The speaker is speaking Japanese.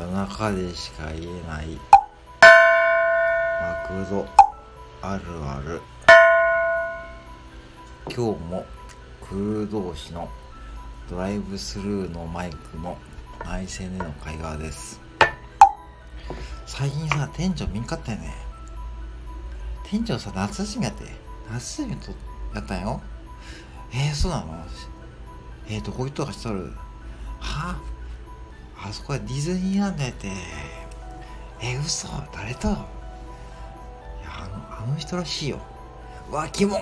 夜中でしか言えない。マクドあるある今日もクルー同士のドライブスルーのマイクの内線での会話です。最近さ店長見んかったよね。店長さ夏休みやって。夏休みとやったんよ。えー、そうなの？えー、どこ行っとかしとる？は？ああそこはディズニーランドやって。え、嘘。誰と？いやあのあの人らしいよ。うわキモン